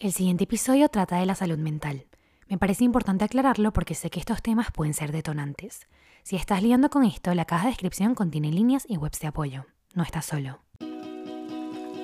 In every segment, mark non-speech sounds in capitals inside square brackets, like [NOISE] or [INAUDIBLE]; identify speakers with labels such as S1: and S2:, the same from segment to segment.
S1: El siguiente episodio trata de la salud mental. Me parece importante aclararlo porque sé que estos temas pueden ser detonantes. Si estás liando con esto, la caja de descripción contiene líneas y webs de apoyo. No estás solo.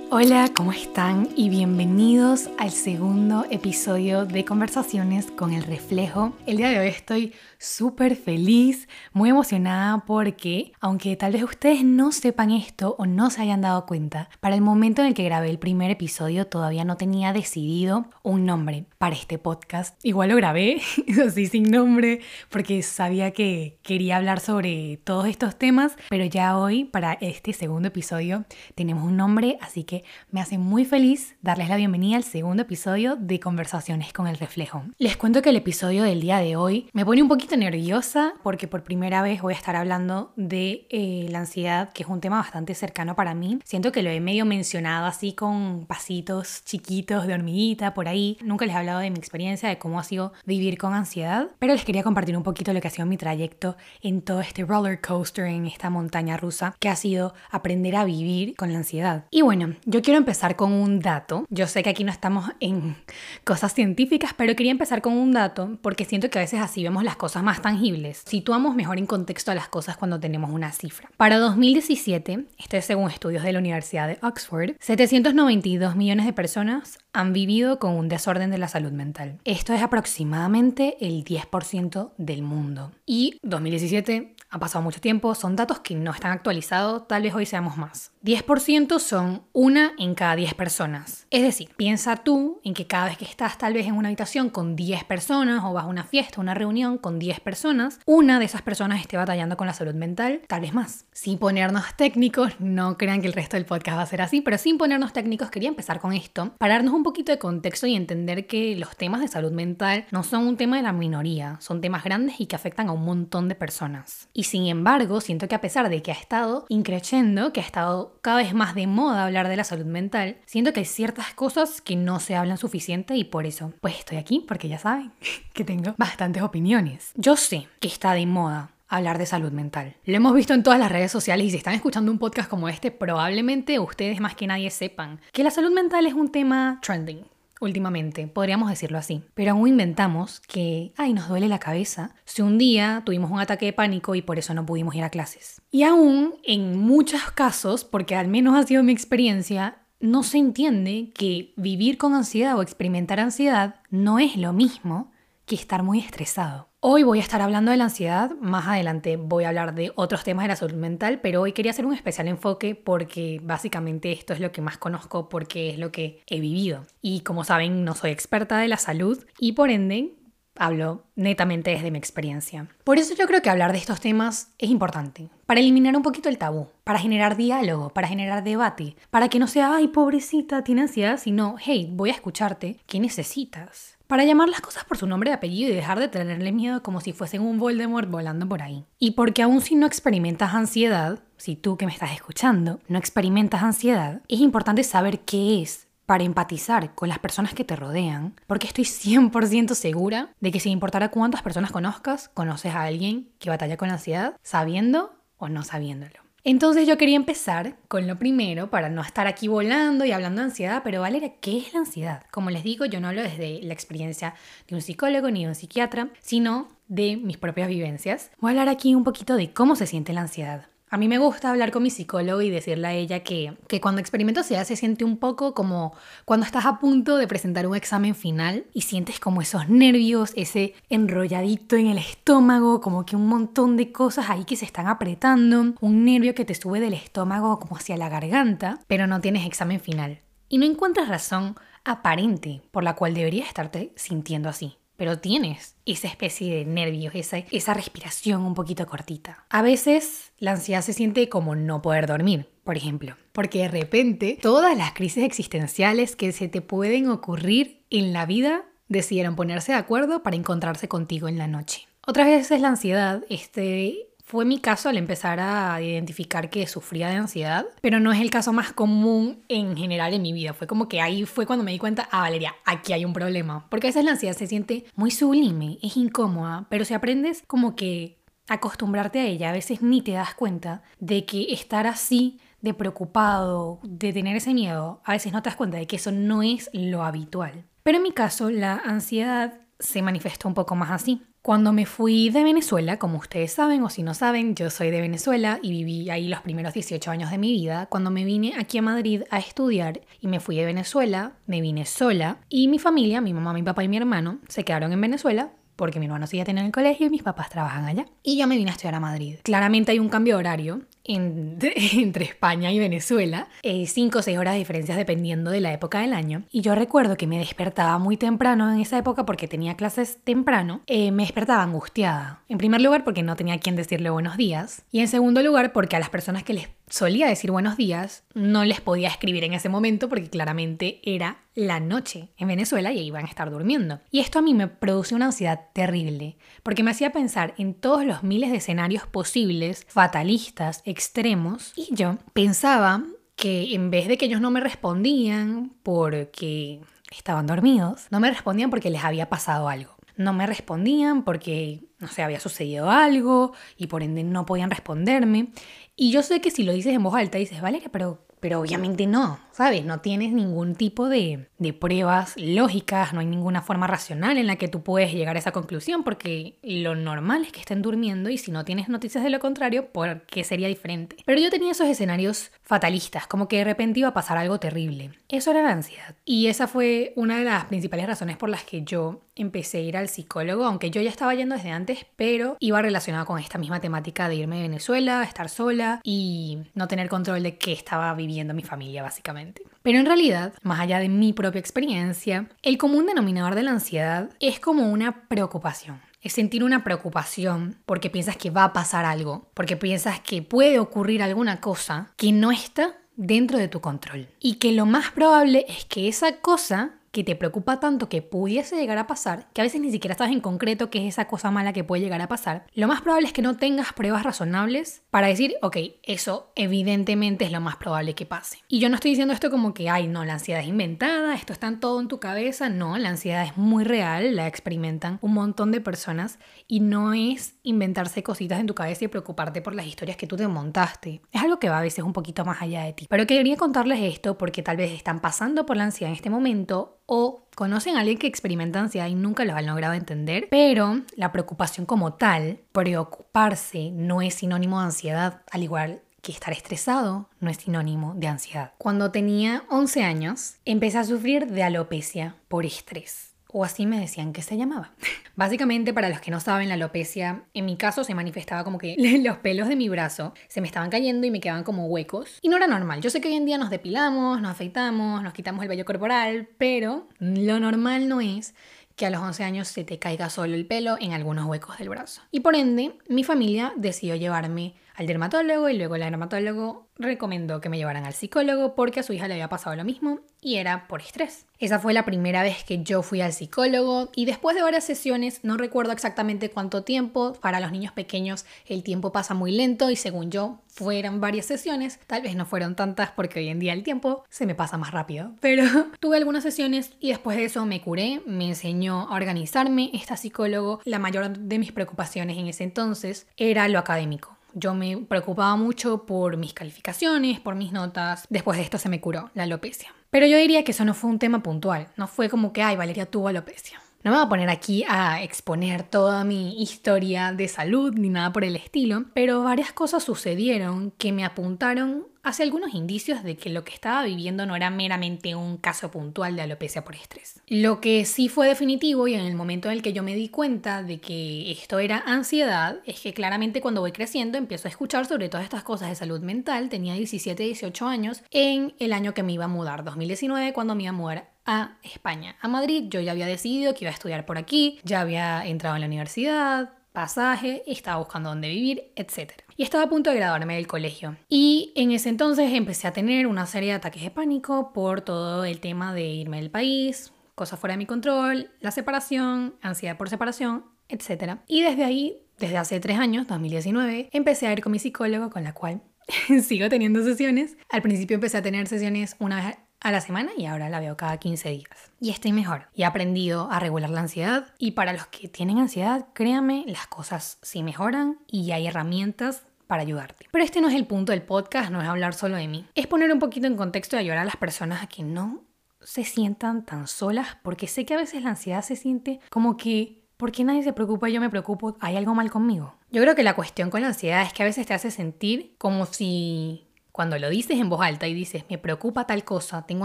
S1: Hola, ¿cómo están? Y bienvenidos al segundo episodio de Conversaciones con el Reflejo. El día de hoy estoy súper feliz, muy emocionada porque, aunque tal vez ustedes no sepan esto o no se hayan dado cuenta, para el momento en el que grabé el primer episodio todavía no tenía decidido un nombre para este podcast. Igual lo grabé, [LAUGHS] así sin nombre, porque sabía que quería hablar sobre todos estos temas, pero ya hoy, para este segundo episodio, tenemos un nombre, así que me hace muy feliz darles la bienvenida al segundo episodio de Conversaciones con el Reflejo. Les cuento que el episodio del día de hoy me pone un poquito nerviosa porque por primera vez voy a estar hablando de eh, la ansiedad, que es un tema bastante cercano para mí. Siento que lo he medio mencionado así con pasitos chiquitos de hormiguita por ahí. Nunca les he hablado de mi experiencia, de cómo ha sido vivir con ansiedad, pero les quería compartir un poquito lo que ha sido mi trayecto en todo este roller coaster, en esta montaña rusa, que ha sido aprender a vivir con la ansiedad. Y bueno, yo quiero empezar con un dato. Yo sé que aquí no estamos en cosas científicas, pero quería empezar con un dato porque siento que a veces así vemos las cosas más tangibles. Situamos mejor en contexto a las cosas cuando tenemos una cifra. Para 2017, esto es según estudios de la Universidad de Oxford, 792 millones de personas han vivido con un desorden de la salud mental. Esto es aproximadamente el 10% del mundo. Y 2017 ha pasado mucho tiempo, son datos que no están actualizados, tal vez hoy seamos más. 10% son una en cada 10 personas. Es decir, piensa tú en que cada vez que estás tal vez en una habitación con 10 personas o vas a una fiesta, una reunión con 10 personas, una de esas personas esté batallando con la salud mental, tal vez más. Sin ponernos técnicos, no crean que el resto del podcast va a ser así, pero sin ponernos técnicos quería empezar con esto, para darnos un poquito de contexto y entender que los temas de salud mental no son un tema de la minoría, son temas grandes y que afectan a un montón de personas. Y sin embargo, siento que a pesar de que ha estado increciendo, que ha estado cada vez más de moda hablar de la salud mental, siento que hay ciertas cosas que no se hablan suficiente y por eso, pues estoy aquí porque ya saben [LAUGHS] que tengo bastantes opiniones. Yo sé que está de moda hablar de salud mental. Lo hemos visto en todas las redes sociales y si están escuchando un podcast como este, probablemente ustedes más que nadie sepan que la salud mental es un tema trending, últimamente, podríamos decirlo así. Pero aún inventamos que, ay, nos duele la cabeza si un día tuvimos un ataque de pánico y por eso no pudimos ir a clases. Y aún, en muchos casos, porque al menos ha sido mi experiencia, no se entiende que vivir con ansiedad o experimentar ansiedad no es lo mismo que estar muy estresado. Hoy voy a estar hablando de la ansiedad, más adelante voy a hablar de otros temas de la salud mental, pero hoy quería hacer un especial enfoque porque básicamente esto es lo que más conozco porque es lo que he vivido. Y como saben, no soy experta de la salud y por ende hablo netamente desde mi experiencia. Por eso yo creo que hablar de estos temas es importante, para eliminar un poquito el tabú, para generar diálogo, para generar debate, para que no sea, ay, pobrecita, tiene ansiedad, sino, hey, voy a escucharte, ¿qué necesitas? Para llamar las cosas por su nombre y apellido y dejar de tenerle miedo como si fuesen un Voldemort volando por ahí. Y porque aún si no experimentas ansiedad, si tú que me estás escuchando no experimentas ansiedad, es importante saber qué es para empatizar con las personas que te rodean, porque estoy 100% segura de que sin importar cuántas personas conozcas, conoces a alguien que batalla con ansiedad, sabiendo o no sabiéndolo. Entonces yo quería empezar con lo primero para no estar aquí volando y hablando de ansiedad, pero ¿qué es la ansiedad? Como les digo, yo no hablo desde la experiencia de un psicólogo ni de un psiquiatra, sino de mis propias vivencias. Voy a hablar aquí un poquito de cómo se siente la ansiedad. A mí me gusta hablar con mi psicólogo y decirle a ella que, que cuando experimento ansiedad se siente un poco como cuando estás a punto de presentar un examen final y sientes como esos nervios, ese enrolladito en el estómago, como que un montón de cosas ahí que se están apretando, un nervio que te sube del estómago como hacia la garganta, pero no tienes examen final. Y no encuentras razón aparente por la cual deberías estarte sintiendo así pero tienes esa especie de nervios, esa, esa respiración un poquito cortita. A veces la ansiedad se siente como no poder dormir, por ejemplo, porque de repente todas las crisis existenciales que se te pueden ocurrir en la vida decidieron ponerse de acuerdo para encontrarse contigo en la noche. Otras veces la ansiedad este, fue mi caso al empezar a identificar que sufría de ansiedad, pero no es el caso más común en general en mi vida. Fue como que ahí fue cuando me di cuenta, ah, Valeria, aquí hay un problema. Porque a veces la ansiedad se siente muy sublime, es incómoda, pero si aprendes como que acostumbrarte a ella, a veces ni te das cuenta de que estar así de preocupado, de tener ese miedo, a veces no te das cuenta de que eso no es lo habitual. Pero en mi caso, la ansiedad se manifestó un poco más así. Cuando me fui de Venezuela, como ustedes saben o si no saben, yo soy de Venezuela y viví ahí los primeros 18 años de mi vida. Cuando me vine aquí a Madrid a estudiar y me fui de Venezuela, me vine sola y mi familia, mi mamá, mi papá y mi hermano, se quedaron en Venezuela porque mi hermano sigue teniendo el colegio y mis papás trabajan allá. Y yo me vine a estudiar a Madrid. Claramente hay un cambio de horario [LAUGHS] entre España y Venezuela, eh, cinco o seis horas de diferencias dependiendo de la época del año. Y yo recuerdo que me despertaba muy temprano en esa época porque tenía clases temprano, eh, me despertaba angustiada. En primer lugar porque no tenía quien decirle buenos días y en segundo lugar porque a las personas que les solía decir buenos días, no les podía escribir en ese momento porque claramente era la noche en Venezuela y iban a estar durmiendo. Y esto a mí me produce una ansiedad terrible, porque me hacía pensar en todos los miles de escenarios posibles, fatalistas, extremos, y yo pensaba que en vez de que ellos no me respondían porque estaban dormidos, no me respondían porque les había pasado algo. No me respondían porque, no sé, había sucedido algo y por ende no podían responderme. Y yo sé que si lo dices en voz alta, dices, Valeria, pero pero obviamente no, ¿sabes? No tienes ningún tipo de, de, pruebas lógicas, no hay ninguna forma racional en la que tú puedes llegar a esa conclusión, porque lo normal es que estén durmiendo y si no tienes noticias de lo contrario, ¿por qué sería diferente? Pero yo tenía esos escenarios fatalistas, como que de repente iba a pasar algo terrible. Eso era la ansiedad. Y esa fue una de las principales razones por las que yo empecé a ir al psicólogo, aunque yo ya estaba yendo desde antes, pero iba relacionado con esta misma temática de irme a Venezuela, estar sola y no tener control de qué estaba viviendo mi familia básicamente. Pero en realidad, más allá de mi propia experiencia, el común denominador de la ansiedad es como una preocupación. Es sentir una preocupación porque piensas que va a pasar algo, porque piensas que puede ocurrir alguna cosa que no está dentro de tu control. Y que lo más probable es que esa cosa que te preocupa tanto que pudiese llegar a pasar, que a veces ni siquiera sabes en concreto qué es esa cosa mala que puede llegar a pasar, lo más probable es que no tengas pruebas razonables para decir, ok, eso evidentemente es lo más probable que pase. Y yo no estoy diciendo esto como que, ay, no, la ansiedad es inventada, esto está todo en tu cabeza, no, la ansiedad es muy real, la experimentan un montón de personas y no es inventarse cositas en tu cabeza y preocuparte por las historias que tú te montaste. Es algo que va a veces un poquito más allá de ti. Pero quería contarles esto porque tal vez están pasando por la ansiedad en este momento o conocen a alguien que experimenta ansiedad y nunca lo han logrado entender, pero la preocupación como tal, preocuparse no es sinónimo de ansiedad, al igual que estar estresado no es sinónimo de ansiedad. Cuando tenía 11 años, empecé a sufrir de alopecia por estrés o así me decían que se llamaba. [LAUGHS] Básicamente, para los que no saben, la alopecia en mi caso se manifestaba como que [LAUGHS] los pelos de mi brazo se me estaban cayendo y me quedaban como huecos. Y no era normal. Yo sé que hoy en día nos depilamos, nos afeitamos, nos quitamos el vello corporal, pero lo normal no es que a los 11 años se te caiga solo el pelo en algunos huecos del brazo. Y por ende, mi familia decidió llevarme al dermatólogo y luego el dermatólogo recomendó que me llevaran al psicólogo porque a su hija le había pasado lo mismo y era por estrés. Esa fue la primera vez que yo fui al psicólogo y después de varias sesiones, no recuerdo exactamente cuánto tiempo, para los niños pequeños el tiempo pasa muy lento y según yo fueron varias sesiones, tal vez no fueron tantas porque hoy en día el tiempo se me pasa más rápido, [LAUGHS] pero tuve algunas sesiones y después de eso me curé, me enseñó a organizarme, esta psicólogo, la mayor de mis preocupaciones en ese entonces era lo académico yo me preocupaba mucho por mis calificaciones, por mis notas. Después de esto se me curó la alopecia. Pero yo diría que eso no fue un tema puntual. No fue como que, ay, Valeria tuvo alopecia. No me voy a poner aquí a exponer toda mi historia de salud ni nada por el estilo, pero varias cosas sucedieron que me apuntaron hacia algunos indicios de que lo que estaba viviendo no era meramente un caso puntual de alopecia por estrés. Lo que sí fue definitivo y en el momento en el que yo me di cuenta de que esto era ansiedad es que claramente cuando voy creciendo empiezo a escuchar sobre todas estas cosas de salud mental. Tenía 17, 18 años en el año que me iba a mudar, 2019, cuando me iba a mudar a España, a Madrid. Yo ya había decidido que iba a estudiar por aquí, ya había entrado en la universidad, pasaje, estaba buscando dónde vivir, etc. Y estaba a punto de graduarme del colegio. Y en ese entonces empecé a tener una serie de ataques de pánico por todo el tema de irme del país, cosas fuera de mi control, la separación, ansiedad por separación, etc. Y desde ahí, desde hace tres años, 2019, empecé a ir con mi psicólogo, con la cual [LAUGHS] sigo teniendo sesiones. Al principio empecé a tener sesiones una vez a la semana y ahora la veo cada 15 días. Y estoy mejor. Y he aprendido a regular la ansiedad. Y para los que tienen ansiedad, créanme, las cosas sí mejoran y hay herramientas para ayudarte. Pero este no es el punto del podcast, no es hablar solo de mí. Es poner un poquito en contexto y ayudar a las personas a que no se sientan tan solas, porque sé que a veces la ansiedad se siente como que, ¿por qué nadie se preocupa? Yo me preocupo, ¿hay algo mal conmigo? Yo creo que la cuestión con la ansiedad es que a veces te hace sentir como si cuando lo dices en voz alta y dices, me preocupa tal cosa, tengo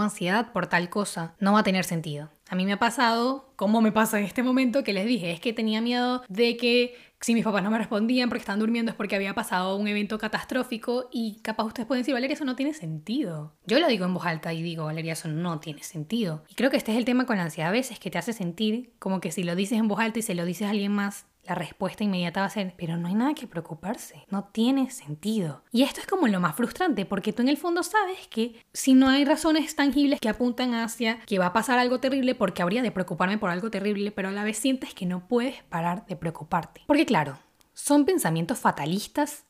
S1: ansiedad por tal cosa, no va a tener sentido. A mí me ha pasado, como me pasa en este momento, que les dije, es que tenía miedo de que si mis papás no me respondían porque estaban durmiendo es porque había pasado un evento catastrófico y capaz ustedes pueden decir, Valeria, eso no tiene sentido. Yo lo digo en voz alta y digo, Valeria, eso no tiene sentido. Y creo que este es el tema con la ansiedad a veces, que te hace sentir como que si lo dices en voz alta y se lo dices a alguien más, la respuesta inmediata va a ser, pero no hay nada que preocuparse, no tiene sentido. Y esto es como lo más frustrante, porque tú en el fondo sabes que si no hay razones tangibles que apuntan hacia que va a pasar algo terrible, porque habría de preocuparme por algo terrible, pero a la vez sientes que no puedes parar de preocuparte. Porque claro, son pensamientos fatalistas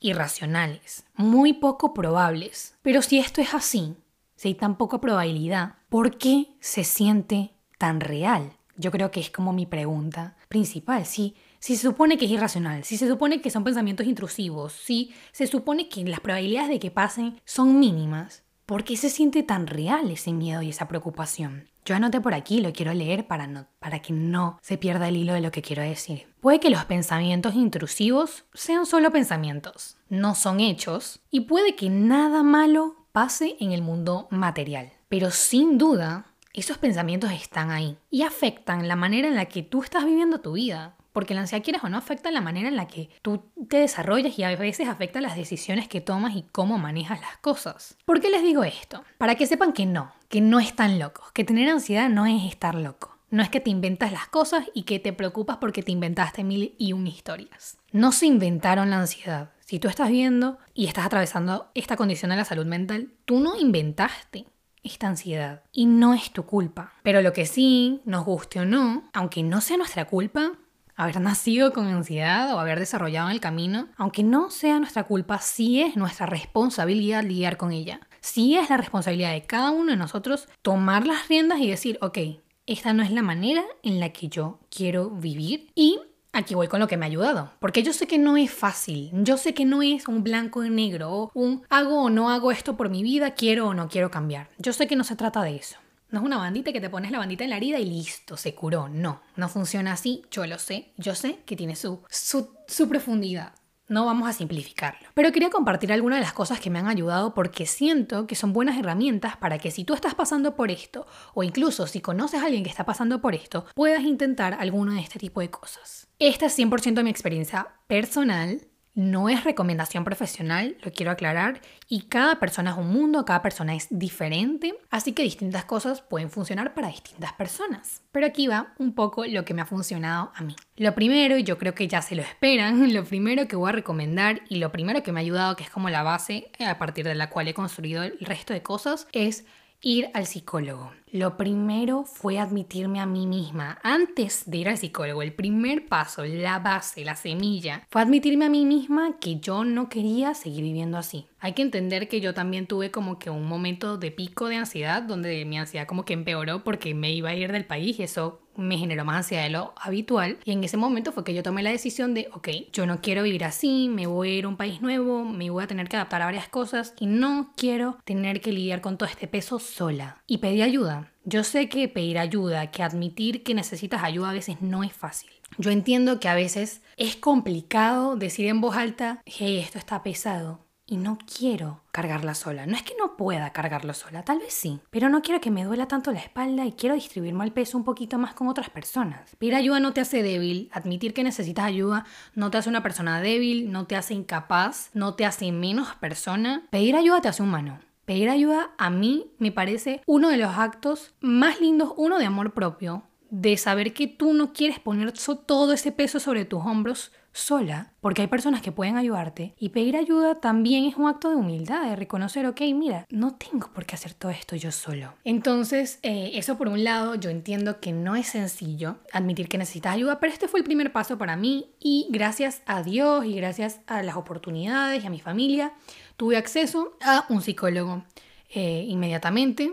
S1: irracionales, muy poco probables. Pero si esto es así, si hay tan poca probabilidad, ¿por qué se siente tan real? Yo creo que es como mi pregunta principal. Si, si se supone que es irracional, si se supone que son pensamientos intrusivos, si se supone que las probabilidades de que pasen son mínimas, ¿por qué se siente tan real ese miedo y esa preocupación? Yo anoté por aquí, lo quiero leer para, no, para que no se pierda el hilo de lo que quiero decir. Puede que los pensamientos intrusivos sean solo pensamientos, no son hechos, y puede que nada malo pase en el mundo material. Pero sin duda, esos pensamientos están ahí y afectan la manera en la que tú estás viviendo tu vida. Porque la ansiedad, quieras o no, afecta la manera en la que tú te desarrollas y a veces afecta las decisiones que tomas y cómo manejas las cosas. ¿Por qué les digo esto? Para que sepan que no, que no están locos, que tener ansiedad no es estar loco. No es que te inventas las cosas y que te preocupas porque te inventaste mil y un historias. No se inventaron la ansiedad. Si tú estás viendo y estás atravesando esta condición de la salud mental, tú no inventaste esta ansiedad y no es tu culpa. Pero lo que sí, nos guste o no, aunque no sea nuestra culpa, haber nacido con ansiedad o haber desarrollado en el camino, aunque no sea nuestra culpa, sí es nuestra responsabilidad lidiar con ella. Sí es la responsabilidad de cada uno de nosotros tomar las riendas y decir, ok, esta no es la manera en la que yo quiero vivir y Aquí voy con lo que me ha ayudado, porque yo sé que no es fácil, yo sé que no es un blanco y negro, un hago o no hago esto por mi vida, quiero o no quiero cambiar. Yo sé que no se trata de eso. No es una bandita que te pones la bandita en la herida y listo, se curó. No, no funciona así, yo lo sé, yo sé que tiene su, su profundidad. No vamos a simplificarlo. Pero quería compartir algunas de las cosas que me han ayudado porque siento que son buenas herramientas para que si tú estás pasando por esto, o incluso si conoces a alguien que está pasando por esto, puedas intentar alguno de este tipo de cosas. Esta es 100% mi experiencia personal no es recomendación profesional, lo quiero aclarar, y cada persona es un mundo, cada persona es diferente, así que distintas cosas pueden funcionar para distintas personas. Pero aquí va un poco lo que me ha funcionado a mí. Lo primero, y yo creo que ya se lo esperan, [LAUGHS] lo primero que voy a recomendar y lo primero que me ha ayudado, que es como la base a partir de la cual he construido el resto de cosas, es ir al psicólogo. Lo primero fue admitirme a mí misma. Antes de ir al psicólogo, el primer paso, la base, la semilla, fue admitirme a mí misma que yo no quería seguir viviendo así. Hay que entender que yo también tuve como que un momento de pico de ansiedad donde mi ansiedad como que empeoró porque me iba a ir del país y eso me generó más ansiedad de lo habitual. Y en ese momento fue que yo tomé la decisión de, ok, yo no quiero vivir así, me voy a ir a un país nuevo, me voy a tener que adaptar a varias cosas y no quiero tener que lidiar con todo este peso sola. Y pedí ayuda. Yo sé que pedir ayuda, que admitir que necesitas ayuda a veces no es fácil. Yo entiendo que a veces es complicado decir en voz alta, hey, esto está pesado y no quiero cargarla sola. No es que no pueda cargarlo sola, tal vez sí, pero no quiero que me duela tanto la espalda y quiero distribuirme el peso un poquito más con otras personas. Pedir ayuda no te hace débil, admitir que necesitas ayuda no te hace una persona débil, no te hace incapaz, no te hace menos persona. Pedir ayuda te hace humano. Pedir ayuda a mí me parece uno de los actos más lindos, uno de amor propio, de saber que tú no quieres poner todo ese peso sobre tus hombros sola, porque hay personas que pueden ayudarte. Y pedir ayuda también es un acto de humildad, de reconocer, ok, mira, no tengo por qué hacer todo esto yo solo. Entonces, eh, eso por un lado, yo entiendo que no es sencillo admitir que necesitas ayuda, pero este fue el primer paso para mí y gracias a Dios y gracias a las oportunidades y a mi familia, tuve acceso a un psicólogo eh, inmediatamente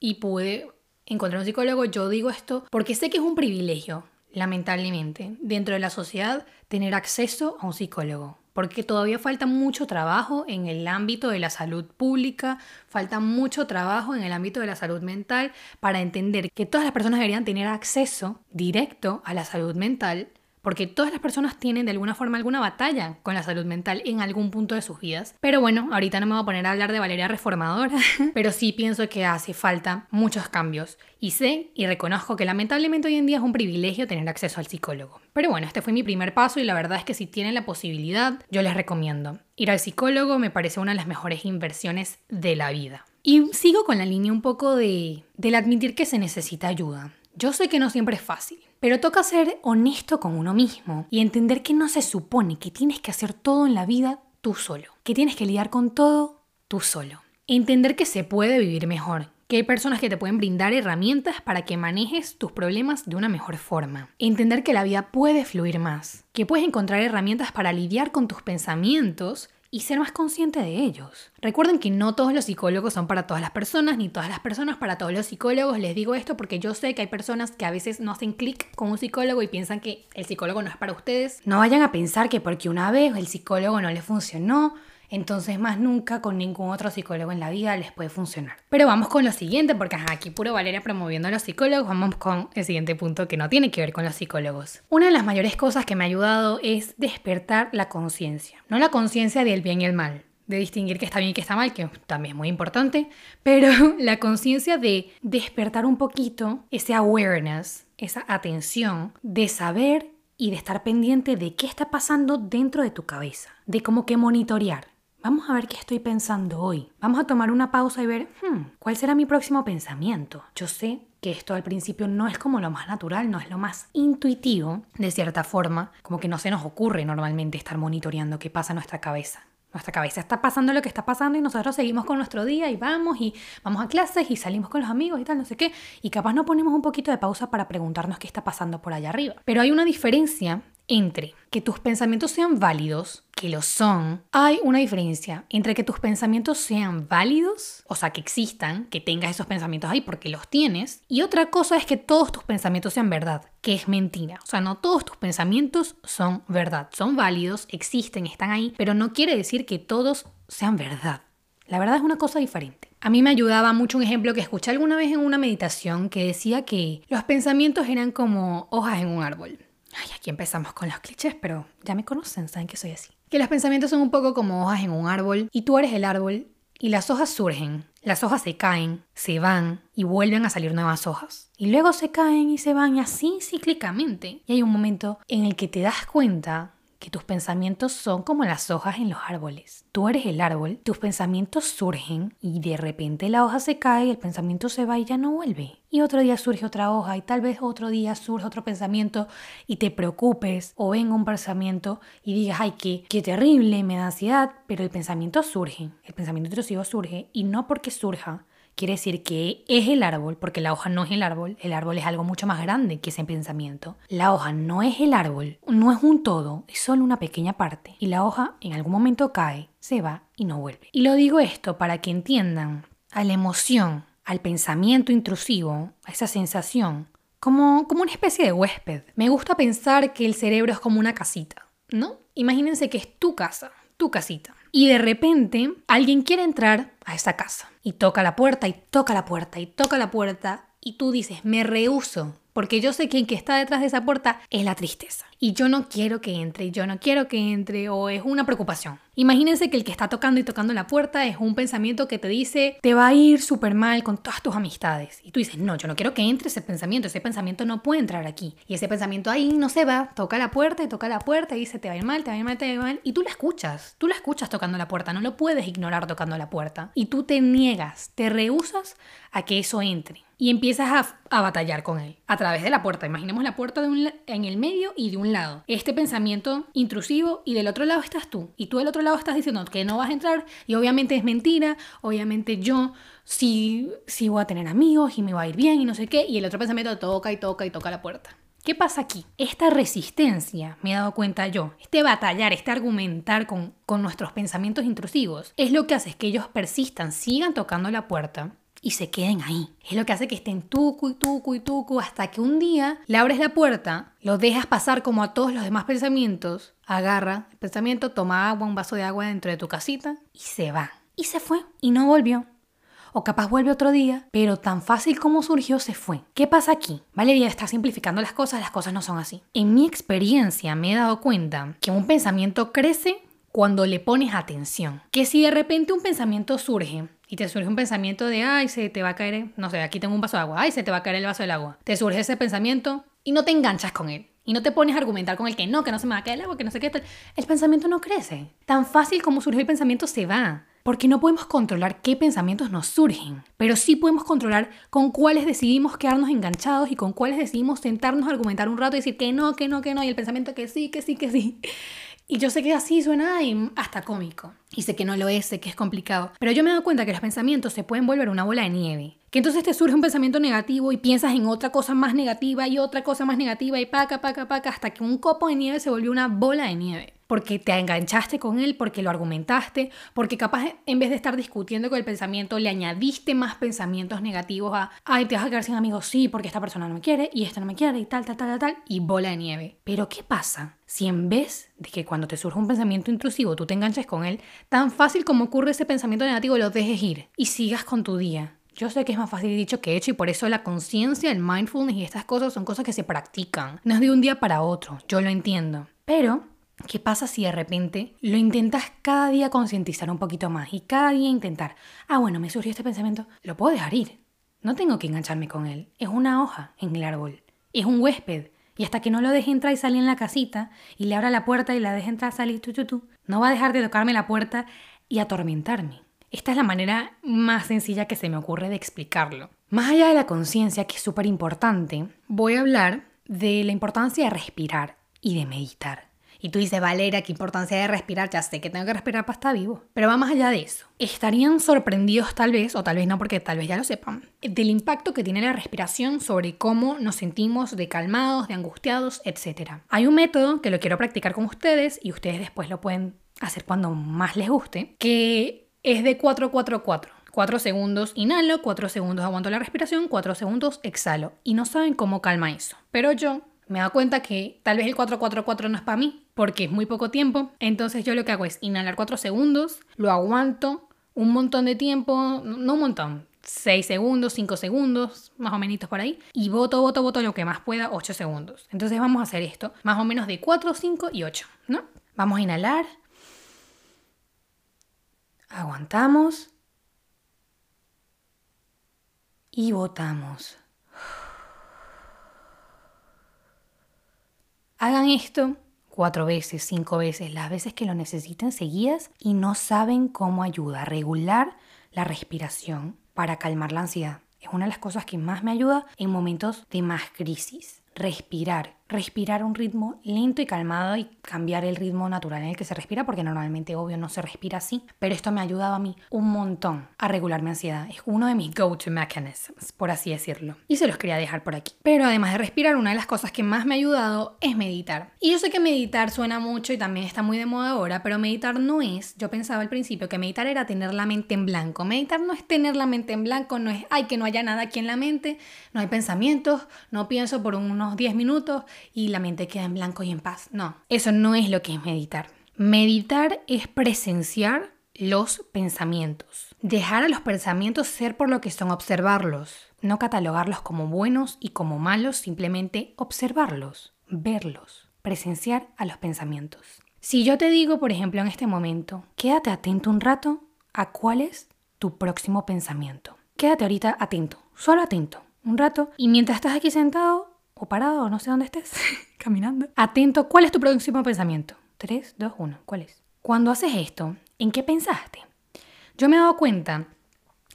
S1: y pude encontrar un psicólogo. Yo digo esto porque sé que es un privilegio lamentablemente, dentro de la sociedad, tener acceso a un psicólogo. porque todavía falta mucho trabajo en el ámbito de la salud pública, falta mucho trabajo en el ámbito de la salud mental para entender que todas las personas deberían tener acceso directo a la salud mental porque todas las personas tienen de alguna forma alguna batalla con la salud mental en algún punto de sus vidas. Pero bueno, ahorita no me voy a poner a hablar de Valeria Reformadora, [LAUGHS] pero sí pienso que hace falta muchos cambios. Y sé y reconozco que lamentablemente hoy en día es un privilegio tener acceso al psicólogo. Pero bueno, este fue mi primer paso y la verdad es que si tienen la posibilidad, yo les recomiendo. Ir al psicólogo me parece una de las mejores inversiones de la vida. Y sigo con la línea un poco de, del admitir que se necesita ayuda. Yo sé que no siempre es fácil, pero toca ser honesto con uno mismo y entender que no se supone que tienes que hacer todo en la vida tú solo, que tienes que lidiar con todo tú solo. Entender que se puede vivir mejor, que hay personas que te pueden brindar herramientas para que manejes tus problemas de una mejor forma. Entender que la vida puede fluir más, que puedes encontrar herramientas para lidiar con tus pensamientos y ser más consciente de ellos. Recuerden que no todos los psicólogos son para todas las personas, ni todas las personas para todos los psicólogos. Les digo esto porque yo sé que hay personas que a veces no hacen clic con un psicólogo y piensan que el psicólogo no es para ustedes. No vayan a pensar que porque una vez el psicólogo no les funcionó, entonces más nunca con ningún otro psicólogo en la vida les puede funcionar. Pero vamos con lo siguiente, porque aquí puro Valeria promoviendo a los psicólogos, vamos con el siguiente punto que no tiene que ver con los psicólogos. Una de las mayores cosas que me ha ayudado es despertar la conciencia, no la conciencia del bien y el mal, de distinguir qué está bien y qué está mal, que también es muy importante, pero [LAUGHS] la conciencia de despertar un poquito ese awareness, esa atención de saber y de estar pendiente de qué está pasando dentro de tu cabeza, de cómo que monitorear. Vamos a ver qué estoy pensando hoy. Vamos a tomar una pausa y ver, hmm, ¿cuál será mi próximo pensamiento? Yo sé que esto al principio no es como lo más natural, no es lo más intuitivo, de cierta forma, como que no se nos ocurre normalmente estar monitoreando qué pasa en nuestra cabeza. Nuestra cabeza está pasando lo que está pasando y nosotros seguimos con nuestro día y vamos y vamos a clases y salimos con los amigos y tal, no sé qué. Y capaz no ponemos un poquito de pausa para preguntarnos qué está pasando por allá arriba. Pero hay una diferencia entre que tus pensamientos sean válidos, que lo son, hay una diferencia entre que tus pensamientos sean válidos, o sea, que existan, que tengas esos pensamientos ahí porque los tienes, y otra cosa es que todos tus pensamientos sean verdad, que es mentira. O sea, no todos tus pensamientos son verdad, son válidos, existen, están ahí, pero no quiere decir que todos sean verdad. La verdad es una cosa diferente. A mí me ayudaba mucho un ejemplo que escuché alguna vez en una meditación que decía que los pensamientos eran como hojas en un árbol. Ay, aquí empezamos con los clichés, pero ya me conocen, saben que soy así. Que los pensamientos son un poco como hojas en un árbol y tú eres el árbol y las hojas surgen, las hojas se caen, se van y vuelven a salir nuevas hojas. Y luego se caen y se van y así cíclicamente. Y hay un momento en el que te das cuenta que tus pensamientos son como las hojas en los árboles. Tú eres el árbol, tus pensamientos surgen y de repente la hoja se cae, el pensamiento se va y ya no vuelve. Y otro día surge otra hoja y tal vez otro día surge otro pensamiento y te preocupes o venga un pensamiento y digas, ay, qué, qué terrible, me da ansiedad, pero el pensamiento surge, el pensamiento intrusivo surge y no porque surja quiere decir que es el árbol, porque la hoja no es el árbol, el árbol es algo mucho más grande que ese pensamiento. La hoja no es el árbol, no es un todo, es solo una pequeña parte. Y la hoja en algún momento cae, se va y no vuelve. Y lo digo esto para que entiendan a la emoción, al pensamiento intrusivo, a esa sensación, como, como una especie de huésped. Me gusta pensar que el cerebro es como una casita, ¿no? Imagínense que es tu casa, tu casita. Y de repente alguien quiere entrar a esa casa y toca la puerta y toca la puerta y toca la puerta y tú dices, me rehuso porque yo sé que el que está detrás de esa puerta es la tristeza. Y yo no quiero que entre, yo no quiero que entre, o es una preocupación. Imagínense que el que está tocando y tocando la puerta es un pensamiento que te dice, te va a ir súper mal con todas tus amistades. Y tú dices, no, yo no quiero que entre ese pensamiento, ese pensamiento no puede entrar aquí. Y ese pensamiento ahí no se va, toca la puerta y toca la puerta y dice, te va a ir mal, te va a ir mal, te va a ir mal. Y tú la escuchas, tú la escuchas tocando la puerta, no lo puedes ignorar tocando la puerta. Y tú te niegas, te rehusas a que eso entre y empiezas a, a, batallar con él a través de la puerta. Imaginemos la puerta de en el medio y de un lado. Este pensamiento intrusivo y del otro lado estás tú. Y tú del otro lado estás diciendo que no vas a entrar y obviamente es mentira. Obviamente yo sí, sí voy a tener amigos y me va a ir bien y no sé qué. Y el otro pensamiento toca y toca y toca la puerta. ¿Qué pasa aquí? Esta resistencia, me he dado cuenta yo, este batallar, este argumentar con, con nuestros pensamientos intrusivos, es lo que hace que ellos persistan, sigan tocando la puerta y se queden ahí. Es lo que hace que estén tucu y tucu y tucu hasta que un día le abres la puerta, lo dejas pasar como a todos los demás pensamientos, agarra el pensamiento, toma agua, un vaso de agua dentro de tu casita y se va. Y se fue y no volvió. O capaz vuelve otro día, pero tan fácil como surgió se fue. ¿Qué pasa aquí? Vale, ya está simplificando las cosas, las cosas no son así. En mi experiencia me he dado cuenta que un pensamiento crece cuando le pones atención. Que si de repente un pensamiento surge y te surge un pensamiento de, ay, se te va a caer, no sé, aquí tengo un vaso de agua, ay, se te va a caer el vaso del agua. Te surge ese pensamiento y no te enganchas con él. Y no te pones a argumentar con el que no, que no se me va a caer el agua, que no sé qué. El pensamiento no crece. Tan fácil como surge el pensamiento se va. Porque no podemos controlar qué pensamientos nos surgen, pero sí podemos controlar con cuáles decidimos quedarnos enganchados y con cuáles decidimos sentarnos a argumentar un rato y decir que no, que no, que no, y el pensamiento que sí, que sí, que sí. Y yo sé que así suena hasta cómico. Y sé que no lo es, sé que es complicado. Pero yo me he dado cuenta que los pensamientos se pueden volver una bola de nieve. Que entonces te surge un pensamiento negativo y piensas en otra cosa más negativa y otra cosa más negativa y paca, paca, paca, hasta que un copo de nieve se volvió una bola de nieve porque te enganchaste con él, porque lo argumentaste, porque capaz en vez de estar discutiendo con el pensamiento, le añadiste más pensamientos negativos a, ay, te vas a quedar sin amigos, sí, porque esta persona no me quiere y esta no me quiere y tal, tal, tal, tal, y bola de nieve. Pero ¿qué pasa si en vez de que cuando te surge un pensamiento intrusivo tú te enganches con él, tan fácil como ocurre ese pensamiento negativo lo dejes ir y sigas con tu día? Yo sé que es más fácil dicho que hecho y por eso la conciencia, el mindfulness y estas cosas son cosas que se practican. No es de un día para otro, yo lo entiendo. Pero ¿Qué pasa si de repente lo intentas cada día concientizar un poquito más y cada día intentar, ah, bueno, me surgió este pensamiento, lo puedo dejar ir. No tengo que engancharme con él. Es una hoja en el árbol. Es un huésped. Y hasta que no lo deje entrar y salir en la casita y le abra la puerta y la deje entrar, salir, tu, tu, tu, no va a dejar de tocarme la puerta y atormentarme. Esta es la manera más sencilla que se me ocurre de explicarlo. Más allá de la conciencia, que es súper importante, voy a hablar de la importancia de respirar y de meditar. Y tú dices, Valera, qué importancia de respirar, ya sé que tengo que respirar para estar vivo. Pero va más allá de eso. Estarían sorprendidos tal vez, o tal vez no porque tal vez ya lo sepan, del impacto que tiene la respiración sobre cómo nos sentimos de calmados, de angustiados, etc. Hay un método que lo quiero practicar con ustedes y ustedes después lo pueden hacer cuando más les guste, que es de 444. 4 segundos inhalo, 4 segundos aguanto la respiración, 4 segundos exhalo. Y no saben cómo calma eso. Pero yo me da cuenta que tal vez el 444 no es para mí, porque es muy poco tiempo. Entonces yo lo que hago es inhalar 4 segundos, lo aguanto un montón de tiempo, no un montón, 6 segundos, 5 segundos, más o menos por ahí. Y voto, voto, voto lo que más pueda, 8 segundos. Entonces vamos a hacer esto, más o menos de 4, 5 y 8, ¿no? Vamos a inhalar. Aguantamos. Y votamos. Hagan esto cuatro veces, cinco veces, las veces que lo necesiten seguidas y no saben cómo ayuda a regular la respiración para calmar la ansiedad. Es una de las cosas que más me ayuda en momentos de más crisis. Respirar respirar un ritmo lento y calmado y cambiar el ritmo natural en el que se respira, porque normalmente, obvio, no se respira así, pero esto me ha ayudado a mí un montón a regular mi ansiedad. Es uno de mis go-to mechanisms, por así decirlo. Y se los quería dejar por aquí. Pero además de respirar, una de las cosas que más me ha ayudado es meditar. Y yo sé que meditar suena mucho y también está muy de moda ahora, pero meditar no es, yo pensaba al principio que meditar era tener la mente en blanco. Meditar no es tener la mente en blanco, no es, ay, que no haya nada aquí en la mente, no hay pensamientos, no pienso por unos 10 minutos y la mente queda en blanco y en paz. No, eso no es lo que es meditar. Meditar es presenciar los pensamientos. Dejar a los pensamientos ser por lo que son, observarlos. No catalogarlos como buenos y como malos, simplemente observarlos, verlos, presenciar a los pensamientos. Si yo te digo, por ejemplo, en este momento, quédate atento un rato a cuál es tu próximo pensamiento. Quédate ahorita atento, solo atento, un rato, y mientras estás aquí sentado, o parado, no sé dónde estés, [LAUGHS] caminando. Atento, ¿cuál es tu próximo pensamiento? 3, 2, 1, ¿cuál es? Cuando haces esto, ¿en qué pensaste? Yo me he dado cuenta,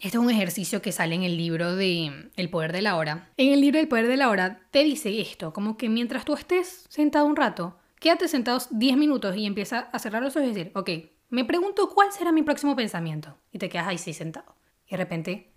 S1: este es un ejercicio que sale en el libro de El Poder de la Hora. En el libro del Poder de la Hora te dice esto, como que mientras tú estés sentado un rato, quédate sentado 10 minutos y empieza a cerrar los ojos y decir, ok, me pregunto cuál será mi próximo pensamiento. Y te quedas ahí sí sentado. Y de repente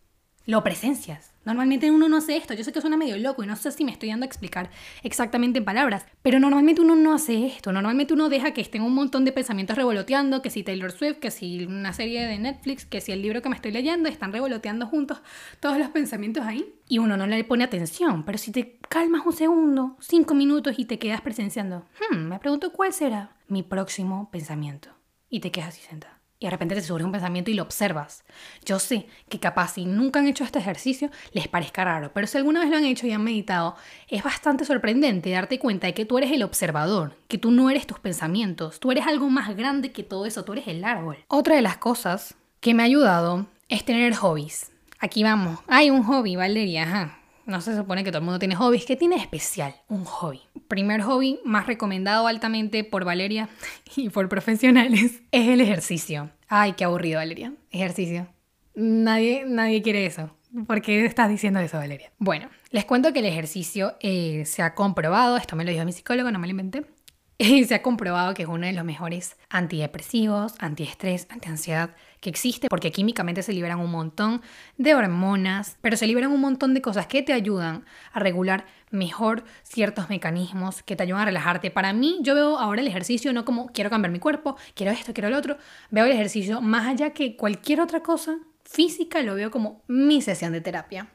S1: lo presencias Normalmente uno no hace esto. Yo sé que suena medio loco y no sé si me estoy dando a explicar exactamente en palabras, pero normalmente uno no hace esto. Normalmente uno deja que estén un montón de pensamientos revoloteando, que si Taylor Swift, que si una serie de Netflix, que si el libro que me estoy leyendo, están revoloteando juntos todos los pensamientos ahí y uno no le pone atención. Pero si te calmas un segundo, cinco minutos y te quedas presenciando, hmm, me pregunto cuál será mi próximo pensamiento. Y te quedas así sentado y de repente te surge un pensamiento y lo observas. Yo sé que capaz si nunca han hecho este ejercicio les parezca raro, pero si alguna vez lo han hecho y han meditado, es bastante sorprendente darte cuenta de que tú eres el observador, que tú no eres tus pensamientos, tú eres algo más grande que todo eso, tú eres el árbol. Otra de las cosas que me ha ayudado es tener hobbies. Aquí vamos. Hay un hobby, Valeria, ajá. No se supone que todo el mundo tiene hobbies. ¿Qué tiene especial? Un hobby. Primer hobby más recomendado altamente por Valeria [LAUGHS] y por profesionales [LAUGHS] es el ejercicio. Ay, qué aburrido, Valeria. Ejercicio. Nadie, nadie quiere eso. ¿Por qué estás diciendo eso, Valeria? Bueno, les cuento que el ejercicio eh, se ha comprobado, esto me lo dijo mi psicólogo, no me lo inventé, [LAUGHS] se ha comprobado que es uno de los mejores antidepresivos, antiestrés, antiansiedad que existe, porque químicamente se liberan un montón de hormonas, pero se liberan un montón de cosas que te ayudan a regular mejor ciertos mecanismos, que te ayudan a relajarte. Para mí, yo veo ahora el ejercicio no como quiero cambiar mi cuerpo, quiero esto, quiero lo otro, veo el ejercicio más allá que cualquier otra cosa física, lo veo como mi sesión de terapia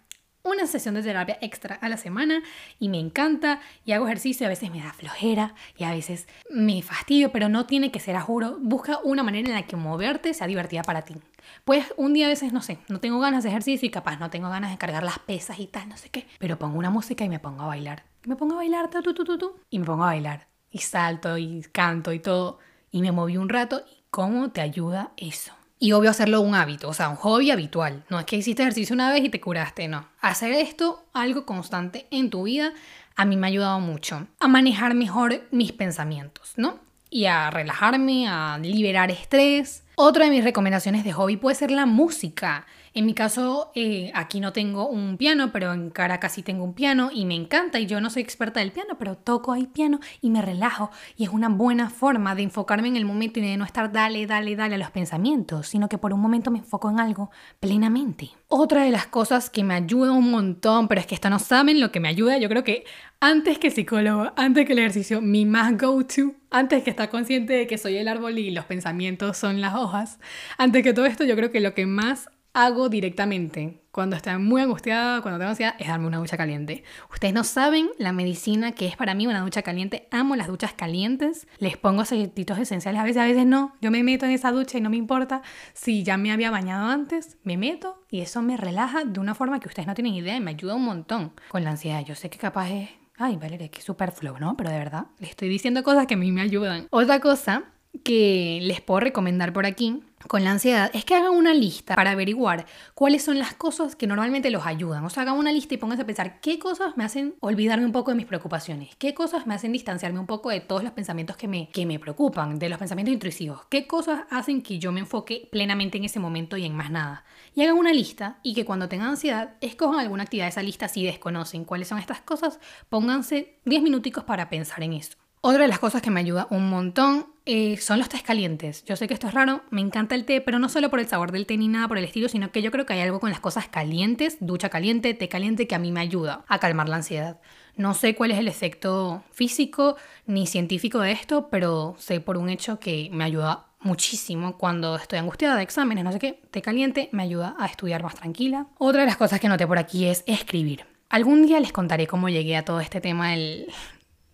S1: una sesión de terapia extra a la semana y me encanta y hago ejercicio, a veces me da flojera y a veces me fastidio, pero no tiene que ser a juro. Busca una manera en la que moverte sea divertida para ti. Pues un día a veces, no sé, no tengo ganas de ejercicio y capaz no tengo ganas de cargar las pesas y tal, no sé qué, pero pongo una música y me pongo a bailar. Me pongo a bailar, tu, tu, tu, tu, y me pongo a bailar. Y salto y canto y todo. Y me moví un rato. ¿Y cómo te ayuda eso? Y obvio hacerlo un hábito, o sea, un hobby habitual. No es que hiciste ejercicio una vez y te curaste, no. Hacer esto algo constante en tu vida a mí me ha ayudado mucho a manejar mejor mis pensamientos, ¿no? Y a relajarme, a liberar estrés. Otra de mis recomendaciones de hobby puede ser la música. En mi caso, eh, aquí no tengo un piano, pero en Caracas sí tengo un piano y me encanta. Y yo no soy experta del piano, pero toco ahí piano y me relajo. Y es una buena forma de enfocarme en el momento y de no estar dale, dale, dale a los pensamientos, sino que por un momento me enfoco en algo plenamente. Otra de las cosas que me ayuda un montón, pero es que esto no saben lo que me ayuda, yo creo que antes que psicólogo, antes que el ejercicio, mi más go-to, antes que estar consciente de que soy el árbol y los pensamientos son las hojas, antes que todo esto, yo creo que lo que más hago directamente cuando estoy muy angustiada, cuando tengo ansiedad, es darme una ducha caliente. Ustedes no saben la medicina que es para mí una ducha caliente. Amo las duchas calientes. Les pongo aceititos esenciales a veces, a veces no. Yo me meto en esa ducha y no me importa si ya me había bañado antes. Me meto y eso me relaja de una forma que ustedes no tienen idea y me ayuda un montón con la ansiedad. Yo sé que capaz es... Ay, Valeria, que súper flow, ¿no? Pero de verdad, les estoy diciendo cosas que a mí me ayudan. Otra cosa que les puedo recomendar por aquí con la ansiedad es que hagan una lista para averiguar cuáles son las cosas que normalmente los ayudan. O sea, hagan una lista y pónganse a pensar qué cosas me hacen olvidarme un poco de mis preocupaciones, qué cosas me hacen distanciarme un poco de todos los pensamientos que me, que me preocupan, de los pensamientos intrusivos, qué cosas hacen que yo me enfoque plenamente en ese momento y en más nada. Y hagan una lista y que cuando tengan ansiedad, escojan alguna actividad de esa lista si desconocen cuáles son estas cosas, pónganse 10 minuticos para pensar en eso. Otra de las cosas que me ayuda un montón eh, son los tés calientes. Yo sé que esto es raro, me encanta el té, pero no solo por el sabor del té ni nada por el estilo, sino que yo creo que hay algo con las cosas calientes, ducha caliente, té caliente, que a mí me ayuda a calmar la ansiedad. No sé cuál es el efecto físico ni científico de esto, pero sé por un hecho que me ayuda muchísimo cuando estoy angustiada de exámenes, no sé qué, té caliente me ayuda a estudiar más tranquila. Otra de las cosas que noté por aquí es escribir. Algún día les contaré cómo llegué a todo este tema del,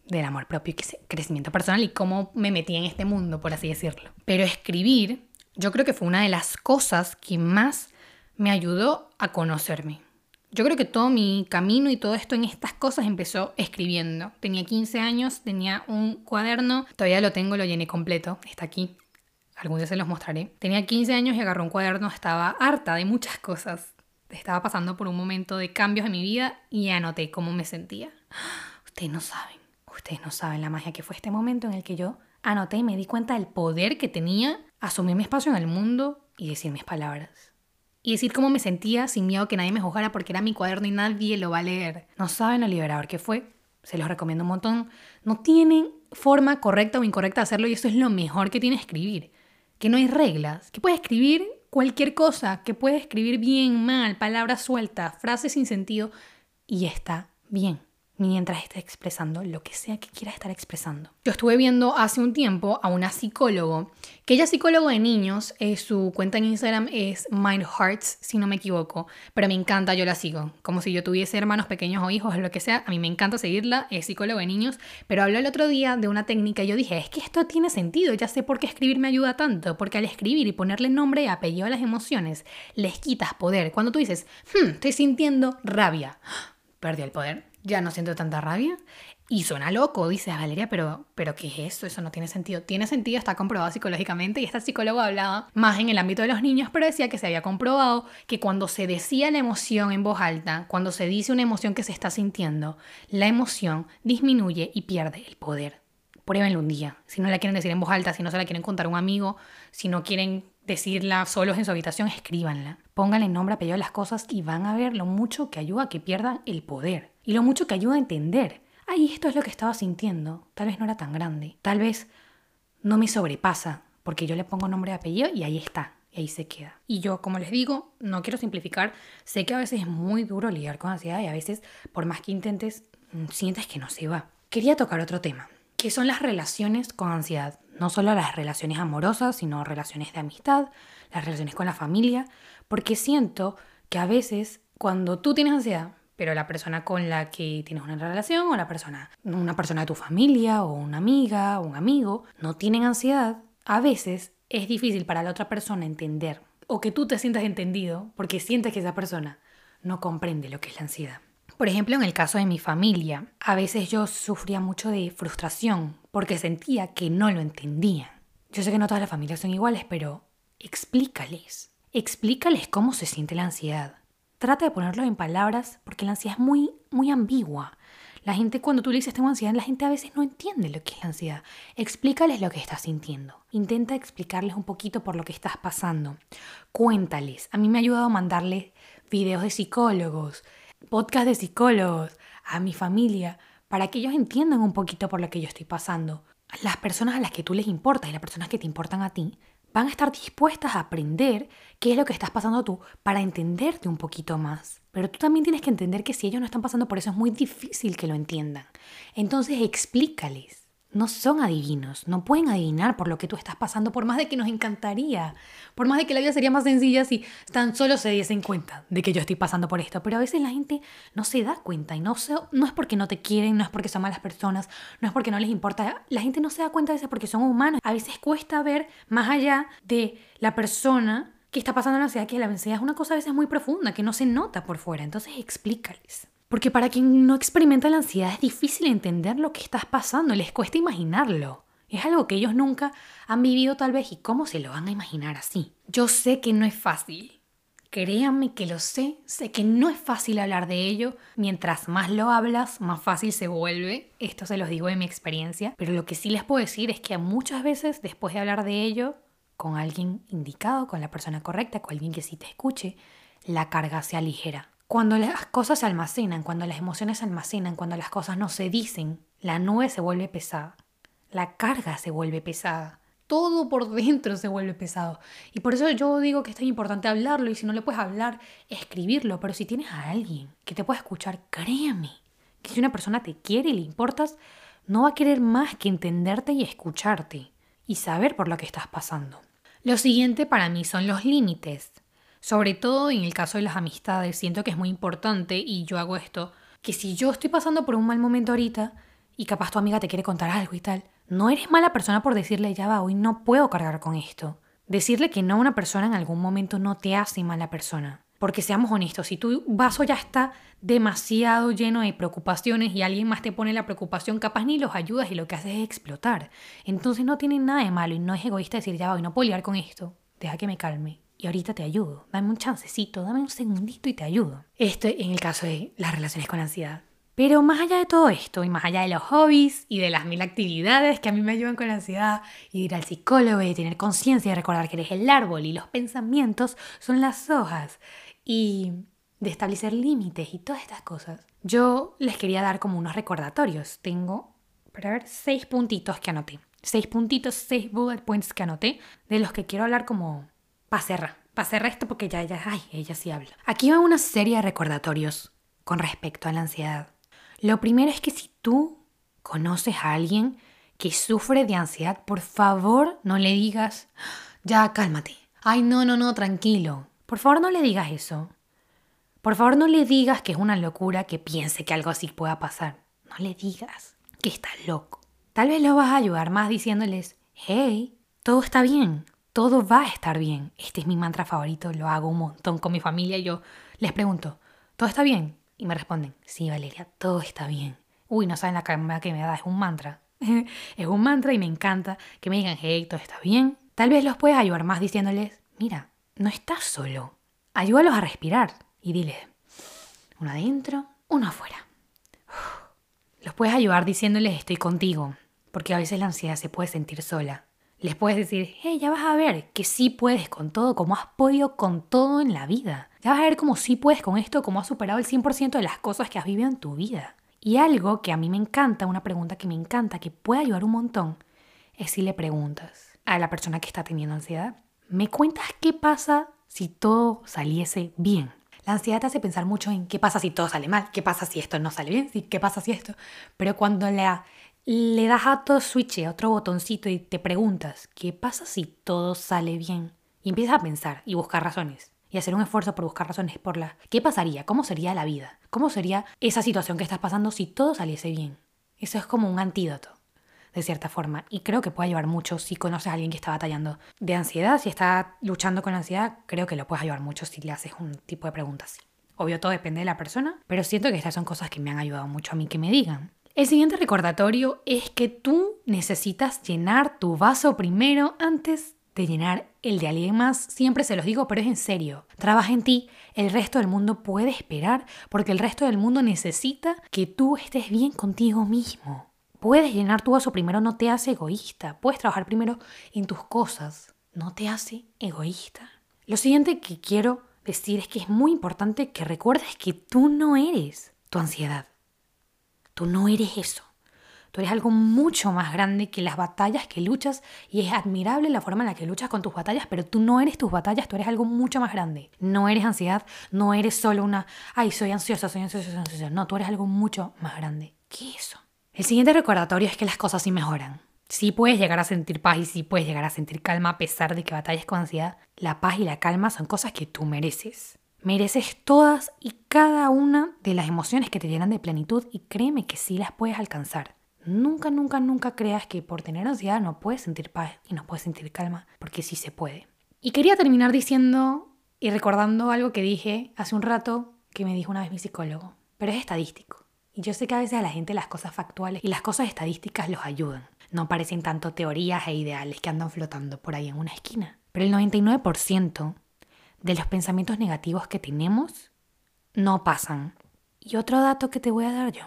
S1: del amor propio y crecimiento personal y cómo me metí en este mundo, por así decirlo. Pero escribir, yo creo que fue una de las cosas que más me ayudó a conocerme. Yo creo que todo mi camino y todo esto en estas cosas empezó escribiendo. Tenía 15 años, tenía un cuaderno, todavía lo tengo, lo llené completo, está aquí. Algún día se los mostraré. Tenía 15 años y agarré un cuaderno, estaba harta de muchas cosas. Estaba pasando por un momento de cambios en mi vida y anoté cómo me sentía. [GASPS] Ustedes no saben Ustedes no saben la magia que fue este momento en el que yo anoté y me di cuenta del poder que tenía asumir mi espacio en el mundo y decir mis palabras. Y decir cómo me sentía sin miedo que nadie me juzgara porque era mi cuaderno y nadie lo va a leer. No saben lo liberador que fue. Se los recomiendo un montón. No tienen forma correcta o incorrecta de hacerlo y eso es lo mejor que tiene escribir. Que no hay reglas. Que puedes escribir cualquier cosa que puede escribir bien, mal, palabras sueltas, frases sin sentido, y está bien mientras esté expresando lo que sea que quiera estar expresando. Yo estuve viendo hace un tiempo a una psicólogo, que ella es psicólogo de niños, eh, su cuenta en Instagram es Mind Hearts, si no me equivoco, pero me encanta, yo la sigo, como si yo tuviese hermanos pequeños o hijos lo que sea, a mí me encanta seguirla, es psicólogo de niños, pero habló el otro día de una técnica y yo dije, es que esto tiene sentido, ya sé por qué escribir me ayuda tanto, porque al escribir y ponerle nombre y apellido a las emociones, les quitas poder. Cuando tú dices, hmm, estoy sintiendo rabia, [GASPS] perdí el poder ya no siento tanta rabia. Y suena loco, dice Valeria, pero, pero ¿qué es eso? Eso no tiene sentido. Tiene sentido, está comprobado psicológicamente y esta psicóloga hablaba más en el ámbito de los niños, pero decía que se había comprobado que cuando se decía la emoción en voz alta, cuando se dice una emoción que se está sintiendo, la emoción disminuye y pierde el poder. Pruébenlo un día. Si no la quieren decir en voz alta, si no se la quieren contar a un amigo, si no quieren decirla solos en su habitación, escríbanla. Pónganle nombre, apellido a las cosas y van a ver lo mucho que ayuda a que pierdan el poder y lo mucho que ayuda a entender. Ay, esto es lo que estaba sintiendo. Tal vez no era tan grande. Tal vez no me sobrepasa, porque yo le pongo nombre y apellido y ahí está. Y ahí se queda. Y yo, como les digo, no quiero simplificar. Sé que a veces es muy duro lidiar con ansiedad y a veces, por más que intentes, mm, sientes que no se va. Quería tocar otro tema, que son las relaciones con ansiedad. No solo las relaciones amorosas, sino relaciones de amistad, las relaciones con la familia, porque siento que a veces cuando tú tienes ansiedad, pero la persona con la que tienes una relación o la persona, una persona de tu familia o una amiga o un amigo no tienen ansiedad, a veces es difícil para la otra persona entender o que tú te sientas entendido porque sientes que esa persona no comprende lo que es la ansiedad. Por ejemplo, en el caso de mi familia, a veces yo sufría mucho de frustración porque sentía que no lo entendían. Yo sé que no todas las familias son iguales, pero explícales. Explícales cómo se siente la ansiedad trata de ponerlo en palabras porque la ansiedad es muy, muy ambigua. La gente cuando tú le dices tengo ansiedad, la gente a veces no entiende lo que es la ansiedad. Explícales lo que estás sintiendo. Intenta explicarles un poquito por lo que estás pasando. Cuéntales. A mí me ha ayudado a mandarles videos de psicólogos, podcast de psicólogos a mi familia para que ellos entiendan un poquito por lo que yo estoy pasando. Las personas a las que tú les importas y las personas que te importan a ti van a estar dispuestas a aprender qué es lo que estás pasando tú para entenderte un poquito más. Pero tú también tienes que entender que si ellos no están pasando por eso es muy difícil que lo entiendan. Entonces explícales no son adivinos, no pueden adivinar por lo que tú estás pasando, por más de que nos encantaría, por más de que la vida sería más sencilla si tan solo se diesen cuenta de que yo estoy pasando por esto, pero a veces la gente no se da cuenta y no, no es porque no te quieren, no es porque son malas personas, no es porque no les importa, la gente no se da cuenta de eso porque son humanos. A veces cuesta ver más allá de la persona que está pasando la ansiedad, que la ansiedad es una cosa a veces muy profunda, que no se nota por fuera, entonces explícales. Porque para quien no experimenta la ansiedad es difícil entender lo que estás pasando, les cuesta imaginarlo. Es algo que ellos nunca han vivido tal vez y cómo se lo van a imaginar así. Yo sé que no es fácil. Créanme que lo sé, sé que no es fácil hablar de ello. Mientras más lo hablas, más fácil se vuelve. Esto se los digo de mi experiencia. Pero lo que sí les puedo decir es que muchas veces después de hablar de ello, con alguien indicado, con la persona correcta, con alguien que sí te escuche, la carga se aligera. Cuando las cosas se almacenan, cuando las emociones se almacenan, cuando las cosas no se dicen, la nube se vuelve pesada, la carga se vuelve pesada, todo por dentro se vuelve pesado. Y por eso yo digo que es tan importante hablarlo y si no le puedes hablar, escribirlo, pero si tienes a alguien que te pueda escuchar, créeme, que si una persona te quiere y le importas, no va a querer más que entenderte y escucharte y saber por lo que estás pasando. Lo siguiente para mí son los límites. Sobre todo en el caso de las amistades, siento que es muy importante y yo hago esto, que si yo estoy pasando por un mal momento ahorita y capaz tu amiga te quiere contar algo y tal, no eres mala persona por decirle ya va, hoy no puedo cargar con esto. Decirle que no a una persona en algún momento no te hace mala persona. Porque seamos honestos, si tu vaso ya está demasiado lleno de preocupaciones y alguien más te pone la preocupación, capaz ni los ayudas y lo que haces es explotar. Entonces no tiene nada de malo y no es egoísta decir ya va, hoy no puedo lidiar con esto. Deja que me calme y ahorita te ayudo. Dame un chancecito, dame un segundito y te ayudo. Esto en el caso de las relaciones con ansiedad. Pero más allá de todo esto y más allá de los hobbies y de las mil actividades que a mí me ayudan con la ansiedad y ir al psicólogo y tener conciencia de recordar que eres el árbol y los pensamientos son las hojas y de establecer límites y todas estas cosas, yo les quería dar como unos recordatorios. Tengo, para ver, seis puntitos que anoté. Seis puntitos, seis bullet points que anoté de los que quiero hablar como para cerrar, Pasé resto porque ya, ya, ay, ella sí habla. Aquí va una serie de recordatorios con respecto a la ansiedad. Lo primero es que si tú conoces a alguien que sufre de ansiedad, por favor no le digas, ya cálmate. Ay, no, no, no, tranquilo. Por favor no le digas eso. Por favor no le digas que es una locura que piense que algo así pueda pasar. No le digas que está loco. Tal vez lo vas a ayudar más diciéndoles, hey, todo está bien, todo va a estar bien. Este es mi mantra favorito, lo hago un montón con mi familia y yo les pregunto, ¿todo está bien? Y me responden, sí, Valeria, todo está bien. Uy, no saben la calma que me da, es un mantra. [LAUGHS] es un mantra y me encanta que me digan, hey, todo está bien. Tal vez los puedes ayudar más diciéndoles, mira, no estás solo. Ayúdalos a respirar y dile, uno adentro, uno afuera. Los puedes ayudar diciéndoles estoy contigo, porque a veces la ansiedad se puede sentir sola. Les puedes decir, hey, ya vas a ver que sí puedes con todo, como has podido con todo en la vida. Ya vas a ver cómo sí puedes con esto, cómo has superado el 100% de las cosas que has vivido en tu vida. Y algo que a mí me encanta, una pregunta que me encanta, que puede ayudar un montón, es si le preguntas a la persona que está teniendo ansiedad, ¿me cuentas qué pasa si todo saliese bien? La ansiedad te hace pensar mucho en qué pasa si todo sale mal, qué pasa si esto no sale bien, qué pasa si esto. Pero cuando le das a otro switch, a otro botoncito y te preguntas, ¿qué pasa si todo sale bien? Y empiezas a pensar y buscar razones. Y hacer un esfuerzo por buscar razones por la... ¿Qué pasaría? ¿Cómo sería la vida? ¿Cómo sería esa situación que estás pasando si todo saliese bien? Eso es como un antídoto de cierta forma. Y creo que puede ayudar mucho si conoces a alguien que está batallando de ansiedad, si está luchando con la ansiedad, creo que lo puedes ayudar mucho si le haces un tipo de preguntas así. Obvio, todo depende de la persona, pero siento que estas son cosas que me han ayudado mucho a mí que me digan. El siguiente recordatorio es que tú necesitas llenar tu vaso primero antes de llenar el de alguien más. Siempre se los digo, pero es en serio. Trabaja en ti, el resto del mundo puede esperar porque el resto del mundo necesita que tú estés bien contigo mismo. Puedes llenar tu vaso primero, no te hace egoísta. Puedes trabajar primero en tus cosas, no te hace egoísta. Lo siguiente que quiero decir es que es muy importante que recuerdes que tú no eres tu ansiedad. Tú no eres eso. Tú eres algo mucho más grande que las batallas que luchas y es admirable la forma en la que luchas con tus batallas, pero tú no eres tus batallas, tú eres algo mucho más grande. No eres ansiedad, no eres solo una, ay, soy ansiosa, soy ansiosa, soy ansiosa. No, tú eres algo mucho más grande que eso. El siguiente recordatorio es que las cosas sí mejoran. Sí puedes llegar a sentir paz y sí puedes llegar a sentir calma a pesar de que batalles con ansiedad. La paz y la calma son cosas que tú mereces. Mereces todas y cada una de las emociones que te llenan de plenitud y créeme que sí las puedes alcanzar. Nunca, nunca, nunca creas que por tener ansiedad no puedes sentir paz y no puedes sentir calma, porque sí se puede. Y quería terminar diciendo y recordando algo que dije hace un rato que me dijo una vez mi psicólogo, pero es estadístico. Y yo sé que a veces a la gente las cosas factuales y las cosas estadísticas los ayudan. No parecen tanto teorías e ideales que andan flotando por ahí en una esquina. Pero el 99% de los pensamientos negativos que tenemos no pasan. Y otro dato que te voy a dar yo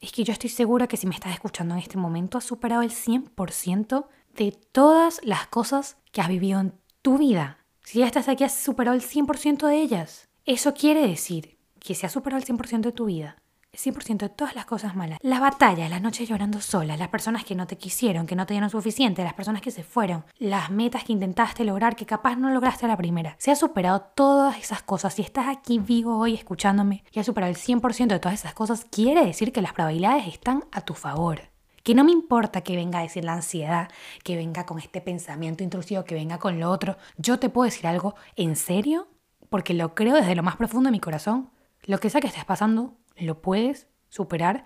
S1: es que yo estoy segura que si me estás escuchando en este momento has superado el 100% de todas las cosas que has vivido en tu vida. Si ya estás aquí has superado el 100% de ellas. Eso quiere decir que si has superado el 100% de tu vida, 100% de todas las cosas malas. Las batallas, las noches llorando solas, las personas que no te quisieron, que no te dieron suficiente, las personas que se fueron, las metas que intentaste lograr que capaz no lograste la primera. Se ha superado todas esas cosas. Si estás aquí vivo hoy escuchándome y has superado el 100% de todas esas cosas, quiere decir que las probabilidades están a tu favor. Que no me importa que venga a decir la ansiedad, que venga con este pensamiento intrusivo, que venga con lo otro. Yo te puedo decir algo en serio, porque lo creo desde lo más profundo de mi corazón. Lo que sea que estés pasando, lo puedes superar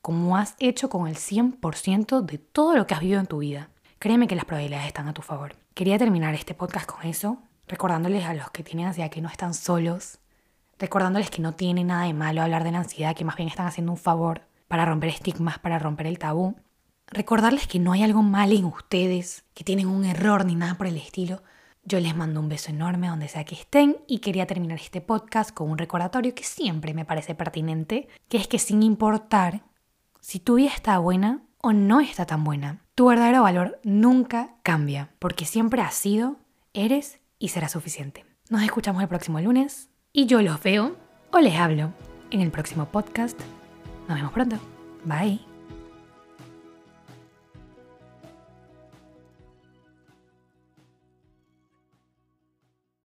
S1: como has hecho con el 100% de todo lo que has vivido en tu vida. Créeme que las probabilidades están a tu favor. Quería terminar este podcast con eso, recordándoles a los que tienen ansiedad que no están solos, recordándoles que no tiene nada de malo hablar de la ansiedad, que más bien están haciendo un favor para romper estigmas, para romper el tabú. Recordarles que no hay algo mal en ustedes, que tienen un error ni nada por el estilo, yo les mando un beso enorme donde sea que estén y quería terminar este podcast con un recordatorio que siempre me parece pertinente, que es que sin importar si tu vida está buena o no está tan buena, tu verdadero valor nunca cambia, porque siempre has sido, eres y será suficiente. Nos escuchamos el próximo lunes y yo los veo o les hablo en el próximo podcast. Nos vemos pronto. Bye.